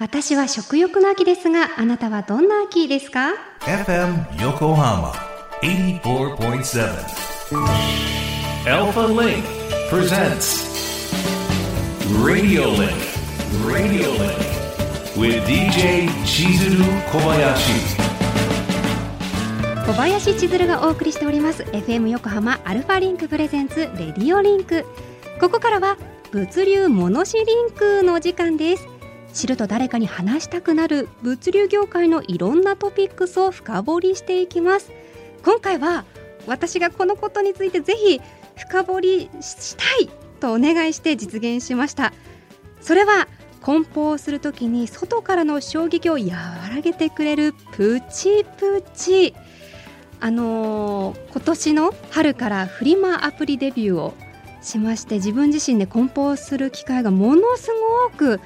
私は食欲の秋ですが、あなたはどんな秋ですか？FM Yokohama 84.7 Alpha Link presents Radio Link Radio Link with DJ Chizuru Kobayashi. 小林千鶴がお送りしております。FM 横浜 Alpha Link presents Radio Linkここからは物流モノシリンクのお時間です知ると誰かに話したくなる物流業界のいろんなトピックスを深掘りしていきます。今回は私がこのことについてぜひ深掘りしたいとお願いして実現しました。それは梱包するときに外からの衝撃を和らげてくれるプチプチ。あのー、今年の春からフリマアプリデビューをしまして自分自身で梱包する機会がものすごく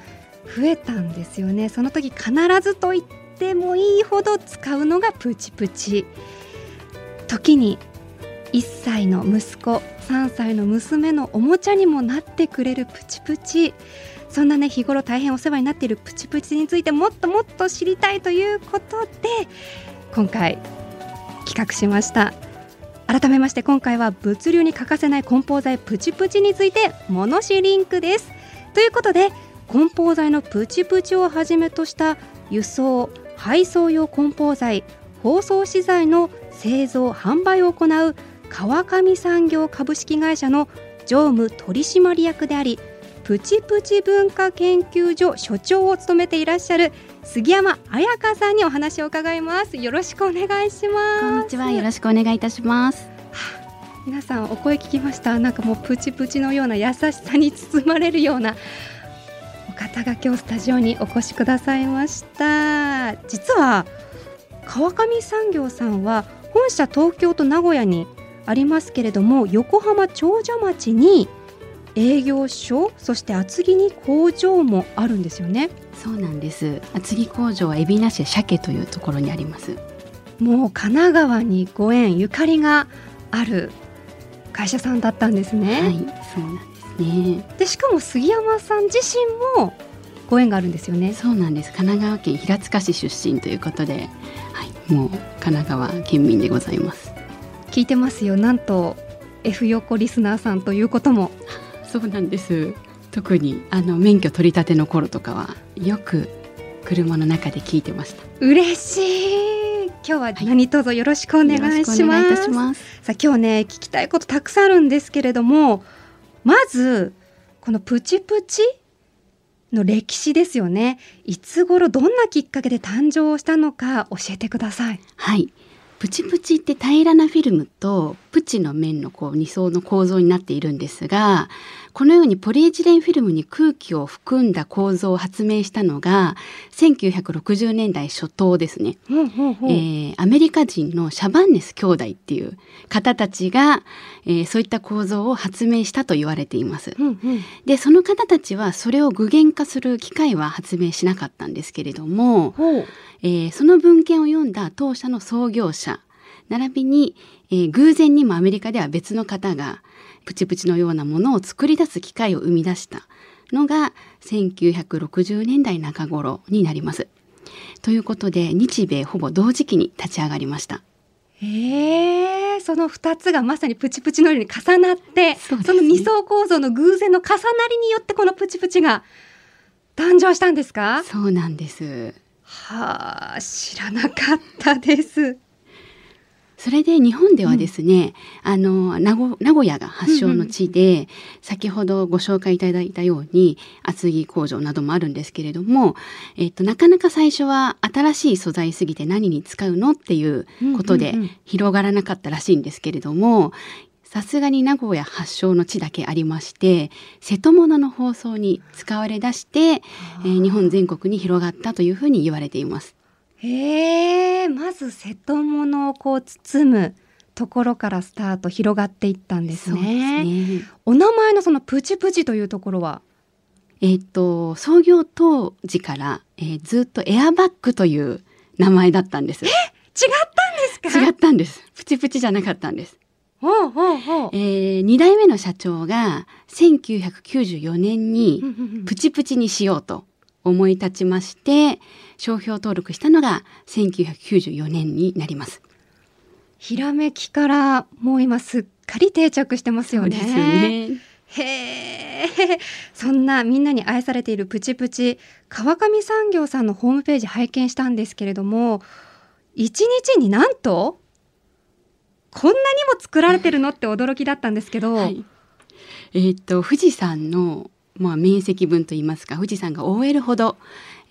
増えたんですよね。その時必ずと言ってもいいほど使うのがプチプチ。時に1歳の息子3歳の娘のおもちゃにもなってくれるプチプチ。そんなね日頃大変お世話になっているプチプチについてもっともっと知りたいということで今回企画しました。改めまして今回は物流に欠かせない梱包材プチプチについてモノシリンクです。ということで梱包材のプチプチをはじめとした輸送配送用梱包材包装資材の製造販売を行う川上産業株式会社の常務取締役でありプチプチ文化研究所所長を務めていらっしゃる杉山彩香さんにお話を伺います。よろしくお願いします。こんにちは。よろしくお願いいたします。皆さんお声聞きました。なんかもうプチプチのような優しさに包まれるような方が今日スタジオにお越しくださいました。実は川上産業さんは本社東京と名古屋にありますけれども横浜長者町に営業所そして厚木に工場もあるんですよね。そうなんです。厚木工場は海老名市鮭というところにあります。もう神奈川にご縁ゆかりがある会社さんだったんですねはいそうなんね。でしかも杉山さん自身もご縁があるんですよね。そうなんです。神奈川県平塚市出身ということで、はい、もう神奈川県民でございます。聞いてますよ。なんと F 横リスナーさんということも。そうなんです。特にあの免許取り立ての頃とかはよく車の中で聞いてました。嬉しい。今日は何卒よろしくお願いします。はい、ます。さあ今日ね聞きたいことたくさんあるんですけれどもまずこのプチプチの歴史ですよね。いつ頃どんなきっかけで誕生したのか教えてください。はい。プチプチって平らなフィルムとプチの面のこう2層の構造になっているんですがこのようにポリエチレンフィルムに空気を含んだ構造を発明したのが1960年代初頭ですね、えー、アメリカ人のシャバンネス兄弟っていう方たちが、えー、そういった構造を発明したと言われています、うんうん、でその方たちはそれを具現化する機械は発明しなかったんですけれども、えー、その文献を読んだ当社の創業者並びに、えー、偶然にもアメリカでは別の方がプチプチのようなものを作り出す機械を生み出したのが1960年代中頃になります。ということで日米ほぼ同時期に立ち上がりました。へえその2つがまさにプチプチのように重なってそ、ね,、の二層構造の偶然の重なりによってこのプチプチが誕生したんですか？そうなんですはあ知らなかったですそれで日本ではですね、うん、あの名古屋が発祥の地で、うんうん、先ほどご紹介いただいたように厚木工場などもあるんですけれども、えっと、なかなか最初は新しい素材すぎて何に使うのっていうことで広がらなかったらしいんですけれども、さすがに名古屋発祥の地だけありまして瀬戸物の包装に使われ出して、えー、日本全国に広がったというふうに言われています。へえまず瀬戸物をこう包むところからスタート広がっていったんですね。すねお名前のそのプチプチというところは？えっ、と創業当時から、えー、ずっとエアバッグという名前だったんです。え違ったんですか？違ったんです。プチプチじゃなかったんです。ほうほうほうえー、2代目の社長が1994年にプチプチにしようと思い立ちまして商標登録したのが1994年になります。ひらめきからもう今すっかり定着してますよね。すよね。へえ、そんなみんなに愛されているプチプチ、川上産業さんのホームページ拝見したんですけれども、一日になんと、こんなにも作られてるのって驚きだったんですけど、はい、えーっと富士山のまあ面積分といいますか富士山が覆えるほど、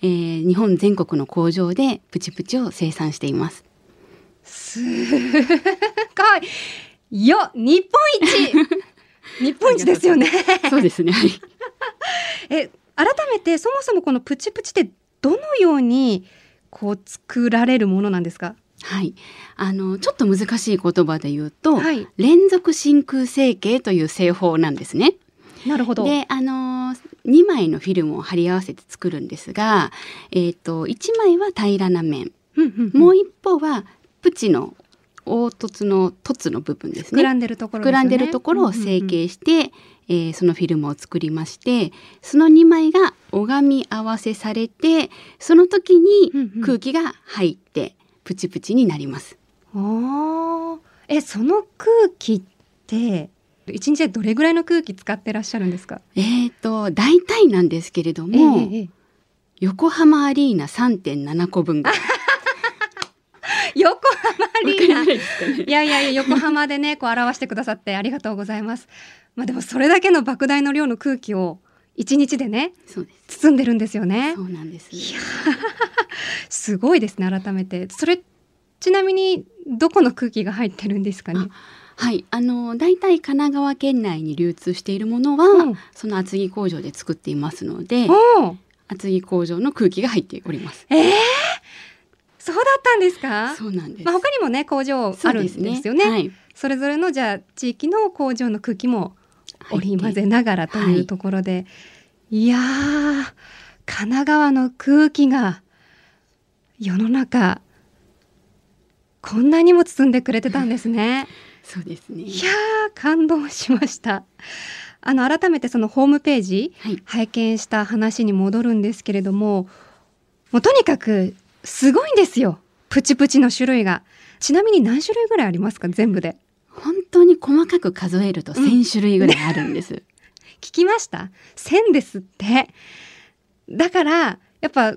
えー日本全国の工場でプチプチを生産しています。すごいよ日本一 日本一ですよねそうですね。はい。え改めてそもそもこのプチプチってどのようにこう作られるものなんですか？はい。あのちょっと難しい言葉で言うと、はい連続真空成形という製法なんですね。なるほど。で、あの2枚のフィルムを貼り合わせて作るんですが、えっ、と1枚は平らな面、うんうんうん。もう一方はプチの凹凸の凸の部分ですね。膨らんでるところね。膨らんでるところを成形して、えーそのフィルムを作りましてその2枚が拝み合わせされてその時に空気が入ってプチプチになります。あー。えその空気って一日でどれぐらいの空気使ってらっしゃるんですか？えー、と大体なんですけれども、ええええ横浜アリーナ3.7個分ぐらい。横浜アリーナ。わかりますかね。いやいやいや横浜でね こう表してくださってありがとうございます。まあでもそれだけの莫大な量の空気を一日でね。包んでるんですよね。そうなんです。いや すごいですね改めて。それちなみにどこの空気が入ってるんですかね？はい、あの大体神奈川県内に流通しているものは、うん。その厚木工場で作っていますので、おー。厚木工場の空気が入っております。えー、そうだったんですか？そうなんです。まあ他にもね工場あるんですよね。はい、それぞれのじゃあ地域の工場の空気も織り交ぜながらとはいいうところで、い、やー神奈川の空気が世の中こんなにも包んでくれてたんですね。そうですね。いやー感動しました。あの改めてそのホームページはい、拝見した話に戻るんですけれどももうとにかくすごいんですよ。プチプチの種類が。ちなみに何種類ぐらいありますか？全部で。本当に細かく数えるとうん。1000種類ぐらいあるんです。聞きました？1000ですって。だからやっぱ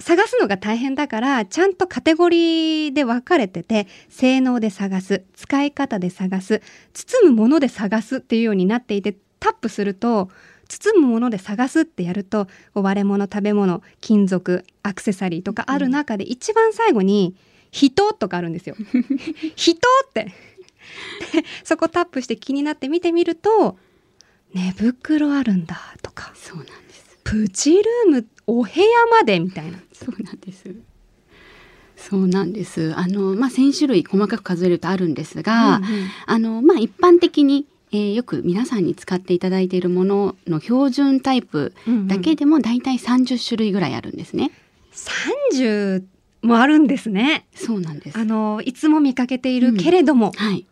探すのが大変だからちゃんとカテゴリーで分かれてて性能で探す使い方で探す包むもので探すっていうようになっていてタップすると包むもので探すってやると割れ物食べ物金属アクセサリーとかある中で一番最後に「人」とかあるんですよ。人ってでそこタップして気になって見てみると寝袋あるんだとかそうなんです。プチルームお部屋までみたいなそうなんです。そうなんです。あのまあ1000種類細かく数えるとあるんですが、うんうんあのまあ一般的に、えーよく皆さんに使っていただいているものの標準タイプだけでもだいたい30種類ぐらいあるんですね。30もあるんですねそうなんです。あのいつも見かけているけれども、はい。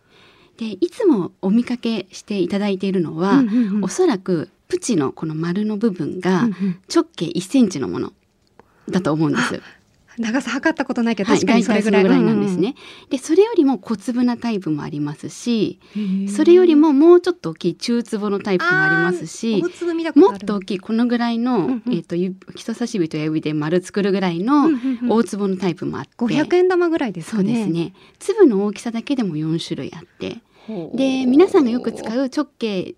でいつもお見かけしていただいているのは、うんうんうんおそらくプチのこの丸の部分がうんうん。直径1センチのものだと思うんです。長さ測ったことないけどはい、確かにそれぐらい,、なんですね。でそれよりも小粒なタイプもありますし、うんうんうんそれよりももうちょっと大きい中粒のタイプもありますしもっと大きいこのぐらいの、うんうん。えっ、とゆ人差し指と親指で丸作るぐらいのうんうんうん。大粒のタイプもあって、500円玉ぐらいですそうですね。粒の大きさだけでも4種類あって、で皆さんがよく使う直径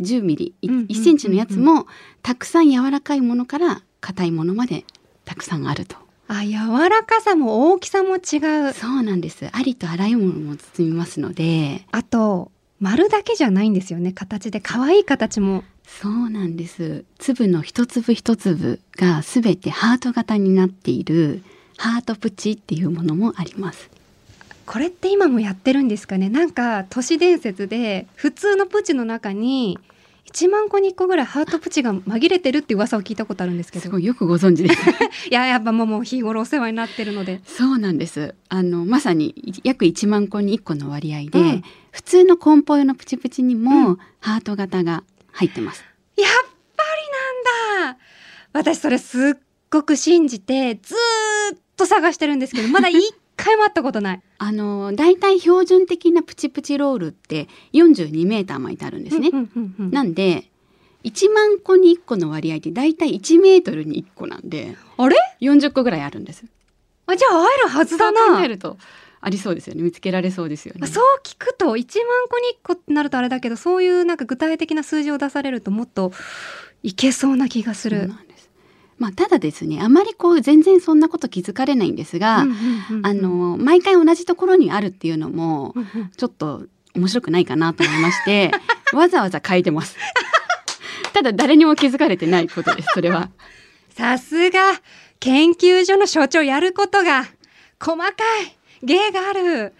10ミリ、いうんうんうんうん1センチのやつもたくさん柔らかいものから硬いものまでたくさんあると。あ柔らかさも大きさも違うそうなんです。ありとあらゆるものも包みますので、あと丸だけじゃないんですよね形で可愛い形もそうなんです。粒の一粒一粒がすべてハート型になっているハートプチっていうものもあります。これって今もやってるんですかね？なんか都市伝説で普通のプチの中に1万個に1個ぐらいハートプチが紛れてるって噂を聞いたことあるんですけどすごいよくご存知です。いややっぱもうもう日頃お世話になってるのでそうなんです。あのまさに約1万個に1個の割合で、うん普通の梱包用のプチプチにも、うハート型が入ってます。やっぱりなんだ私それすっごく信じてずーっと探してるんですけどまだ一回も会ったことない。あのだいたい標準的なプチプチロールって42メーター巻いてあるんですね。うんうんうんうんなんで1万個に1個の割合ってだいたい1メートルに1個なんであれ？40個ぐらいあるんです。あじゃあ会えるはずだそう考なえ。るとありそうですよね見つけられそうですよね。そう聞くと1万個に1個ってなるとあれだけどそういうなんか具体的な数字を出されるともっといけそうな気がする。なん。まあただですねあまりこう全然そんなこと気づかれないんですが、うんうんうんうんあの毎回同じところにあるっていうのもちょっと面白くないかなと思いまして わざわざ変えてます。ただ誰にも気づかれてないことですそれは。さすが研究所の所長やることが細かい芸がある。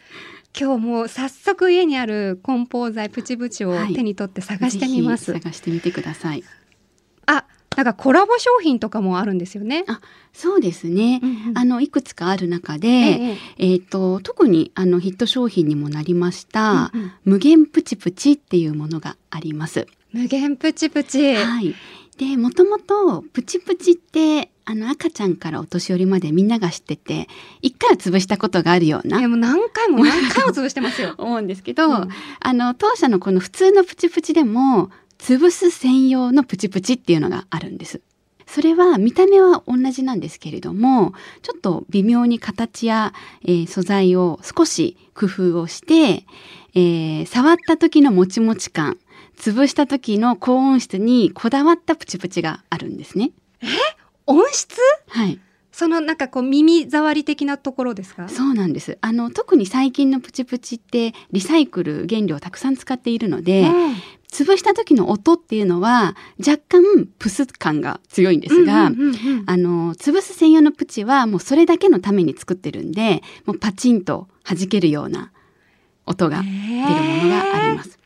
今日もう早速家にある梱包材プチプチをはい手に取って探してみます。ぜひ探してみてください。あ、なんかコラボ商品とかもあるんですよね。あそうですね。あの、のいくつかある中で、えええっ、と特にあのヒット商品にもなりました、うんうん無限プチプチっていうものがあります。無限プチプチ。はい。で、もともとプチプチってあの赤ちゃんからお年寄りまでみんなが知ってて、一回は潰したことがあるよういやな。もう何回も何回も潰してますよ。思うんですけど、うんあの当社のこの普通のプチプチでも潰す専用のプチプチっていうのがあるんです。それは見た目は同じなんですけれどもちょっと微妙に形や、えー素材を少し工夫をして、えー触った時のもちもち感潰した時の高音質にこだわったプチプチがあるんですね。音質？はい、そのなんかこう耳障り的なところですか？そうなんです。あの特に最近のプチプチってリサイクル原料をたくさん使っているので、うん潰した時の音っていうのは若干プス感が強いんですが、あの潰す専用のプチはもうそれだけのために作ってるんでもうパチンと弾けるような音が出るものがあります。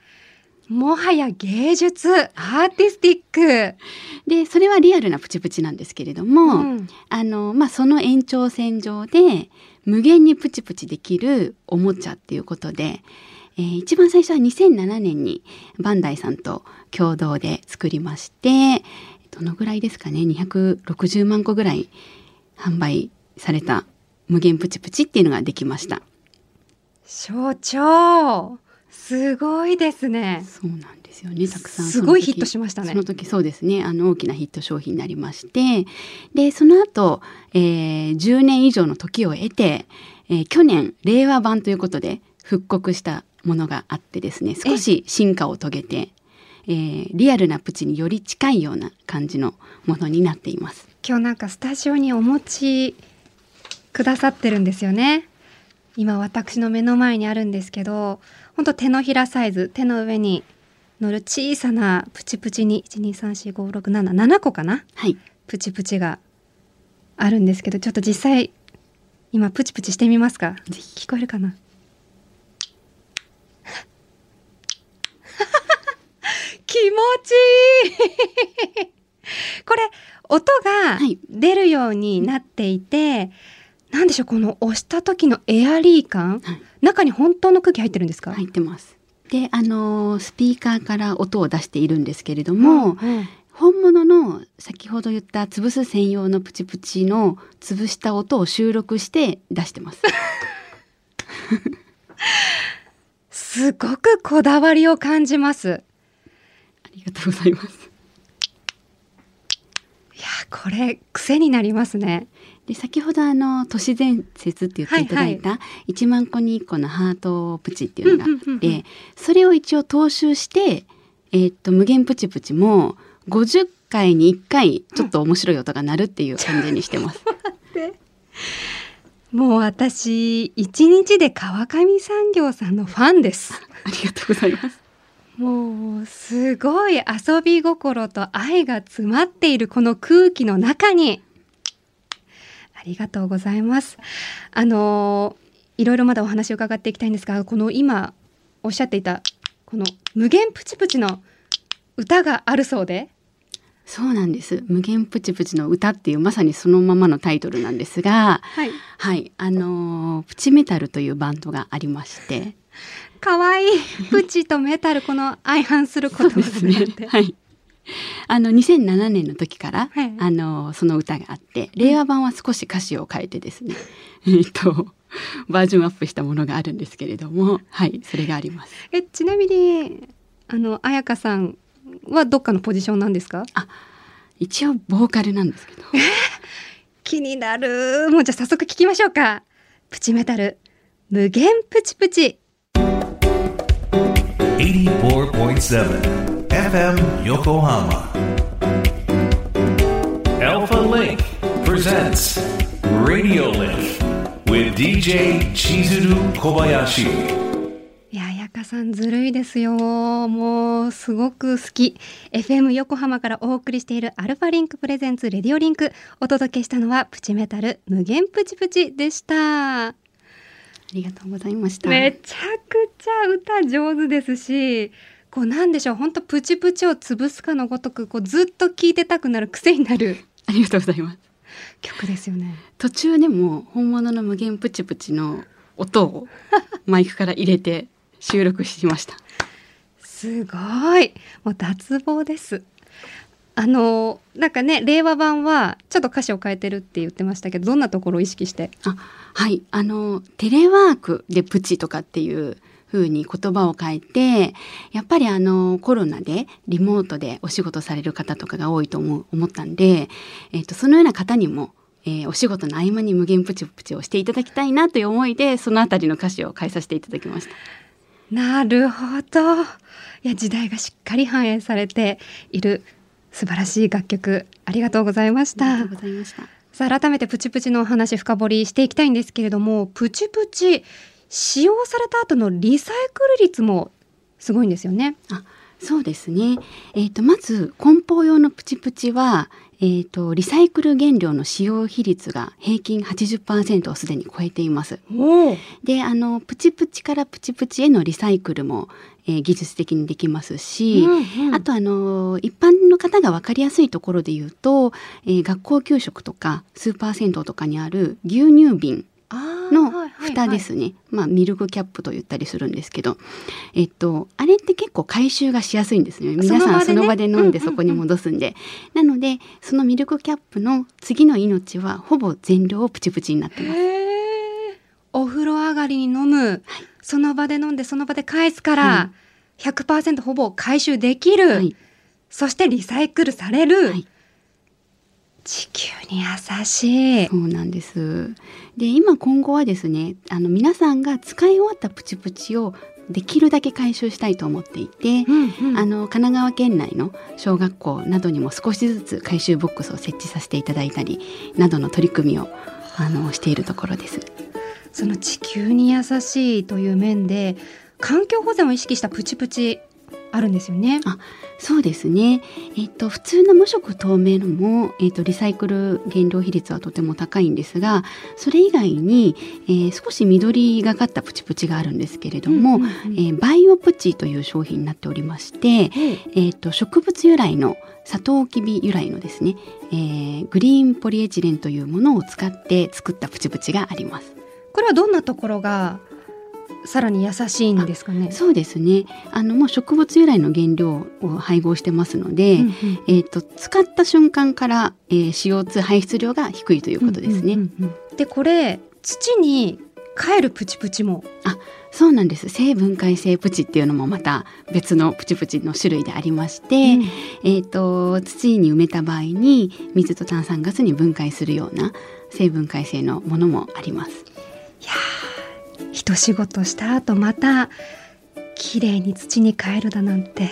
もはや芸術アーティスティック、でそれはリアルなプチプチなんですけれども、うん。あのまあ、その延長線上で無限にプチプチできるおもちゃっていうことで、えー一番最初は2007年にバンダイさんと共同で作りましてどのぐらいですかね？260万個ぐらい販売された無限プチプチっていうのができました。所長すごいですね。そうなんですよね。たくさんすごいヒットしましたね。その時そうですね。あの大きなヒット商品になりまして。でその後、えー10年以上の時を経て、えー去年令和版ということで復刻したものがあってですね少し進化を遂げて、えーリアルなプチにより近いような感じのものになっています。今日なんかスタジオにお持ちくださってるんですよね。今私の目の前にあるんですけど本当手のひらサイズ手の上に乗る小さなプチプチに1234567個かな？はい。プチプチがあるんですけどちょっと実際今プチプチしてみますか？ぜひ。聞こえるかな？気持ちいい。これ音がはい。出るようになっていて、なんでしょうこの押した時のエアリー感、はい。中に本当の空気入ってるんですか、入ってます。であのースピーカーから音を出しているんですけれどうも、ん。本物の先ほど言った潰す専用のプチプチの潰した音を収録して出してます。すごくこだわりを感じます。ありがとうございます。いやこれ癖になりますねで先ほどあの都市伝説って言っていただいた1万個に1個のハートプチっていうのがあってそれを一応踏襲して、えーっと無限プチプチも50回に1回ちょっと面白い音が鳴るっていう感じにしてます。もう私一日で川上産業さんのファンですありがとうございます。もうすごい遊び心と愛が詰まっているこの空気の中に。ありがとうございます。あのいろいろまだお話を伺っていきたいんですがこの今おっしゃっていたこの無限プチプチの歌があるそうで。そうなんです。無限プチプチの歌っていうまさにそのままのタイトルなんですが、はい。はい、あのープチメタルというバンドがありまして、かわい。いプチとメタルこの相反することですね。はい。あの2007年の時から、はい。あのその歌があって令和版は少し歌詞を変えてですね、えっとバージョンアップしたものがあるんですけれどもはいそれがあります。えちなみにあの彩香さんはどっかのポジションなんですか？一応ボーカルなんですけど。気になる。もうじゃあ早速聞きましょうか。プチメタル。無限プチプチ84.7 FM Yokohama. Alpha Link presents Radio Link with DJ Chizuru Kobayashi. さんずるいですよ。もうすごく好き。FM 横浜からお送りしている Alpha Link presents Radio Link お届けしたのはプチメタル無限プチプチでした。りがとうございました。めちゃくちゃ歌上手ですしこうなんでしょう本当プチプチを潰すかのごとくこうずっと聴いてたくなる癖になる。ありがとうございます。曲ですよね。途中でも本物の無限プチプチの音をマイクから入れて収録しました。すごい。もう脱帽です。あのなんかね令和版はちょっと歌詞を変えてるって言ってましたけどどんなところを意識して？あはいあのテレワークでプチとかっていう風に言葉を変えてやっぱりあのコロナでリモートでお仕事される方とかが多いと思う思ったんで、えっとそのような方にも、えーお仕事の合間に無限プチプチをしていただきたいなという思いでそのあたりの歌詞を変えさせていただきました。なるほどいや時代がしっかり反映されている素晴らしい楽曲ありがとうございましたありがとうございました。さあ改めてプチプチのお話深掘りしていきたいんですけれどもプチプチ使用された後のリサイクル率もすごいんですよね。あそうですね。えっ、とまず梱包用のプチプチは、えっ、とリサイクル原料の使用比率が平均80%をすでに超えています。おで、あのプチプチからプチプチへのリサイクルも、えー技術的にできますし、あとあの一般の方が分かりやすいところで言うと、えー学校給食とかスーパー銭湯とかにある牛乳瓶の蓋で。すね、まあミルクキャップと言ったりするんですけど、えっとあれって結構回収がしやすいんですね。皆さんそその場で飲んでうんうんうん。そこに戻すんで、なのでそのミルクキャップの次の命はほぼ全量プチプチになってます。お風呂上がりに飲む、その場で飲んでその場で返すから、は100%ほぼ回収できる、はい。そしてリサイクルされる、はい。地球に優しい。そうなんです。で今今後はですねあの皆さんが使い終わったプチプチをできるだけ回収したいと思っていて、うんうん。あの神奈川県内の小学校などにも少しずつ回収ボックスを設置させていただいたりなどの取り組みをあのしているところです。その地球に優しいという面で環境保全を意識したプチプチあるんですよね。あそうですね、えっと、普通の無色透明のも、えっと、リサイクル原料比率はとても高いんですがそれ以外に、えー少し緑がかったプチプチがあるんですけれども、うんうんうんえーバイオプチという商品になっておりまして、えっと植物由来のサトウキビ由来のですね、えーグリーンポリエチレンというものを使って作ったプチプチがあります。これはどんなところがさらに優しいんですかね？そうですねあのもう植物由来の原料を配合してますので、うんうんえー、と使った瞬間から、えー CO2 排出量が低いということですね。うんうんうんうんでこれ土に帰るプチプチも？そうなんです生分解性プチっていうのもまた別のプチプチの種類でありまして、うんえー、と土に埋めた場合に水と炭酸ガスに分解するような生分解性のものもあります。一仕事した後また綺麗に土に帰るだなんてい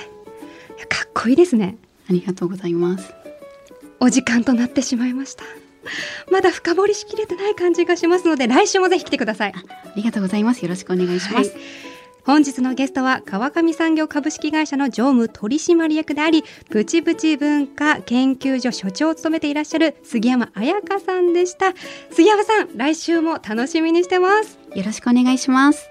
やかっこいいですね。ありがとうございます。お時間となってしまいました。まだ深掘りしきれてない感じがしますので来週もぜひ来てください。ありがとうございます。よろしくお願いします。はい本日のゲストは川上産業株式会社の常務取締役でありプチプチ文化研究所所長を務めていらっしゃる杉山彩香さんでした杉山さん来週も楽しみにしてますよろしくお願いします。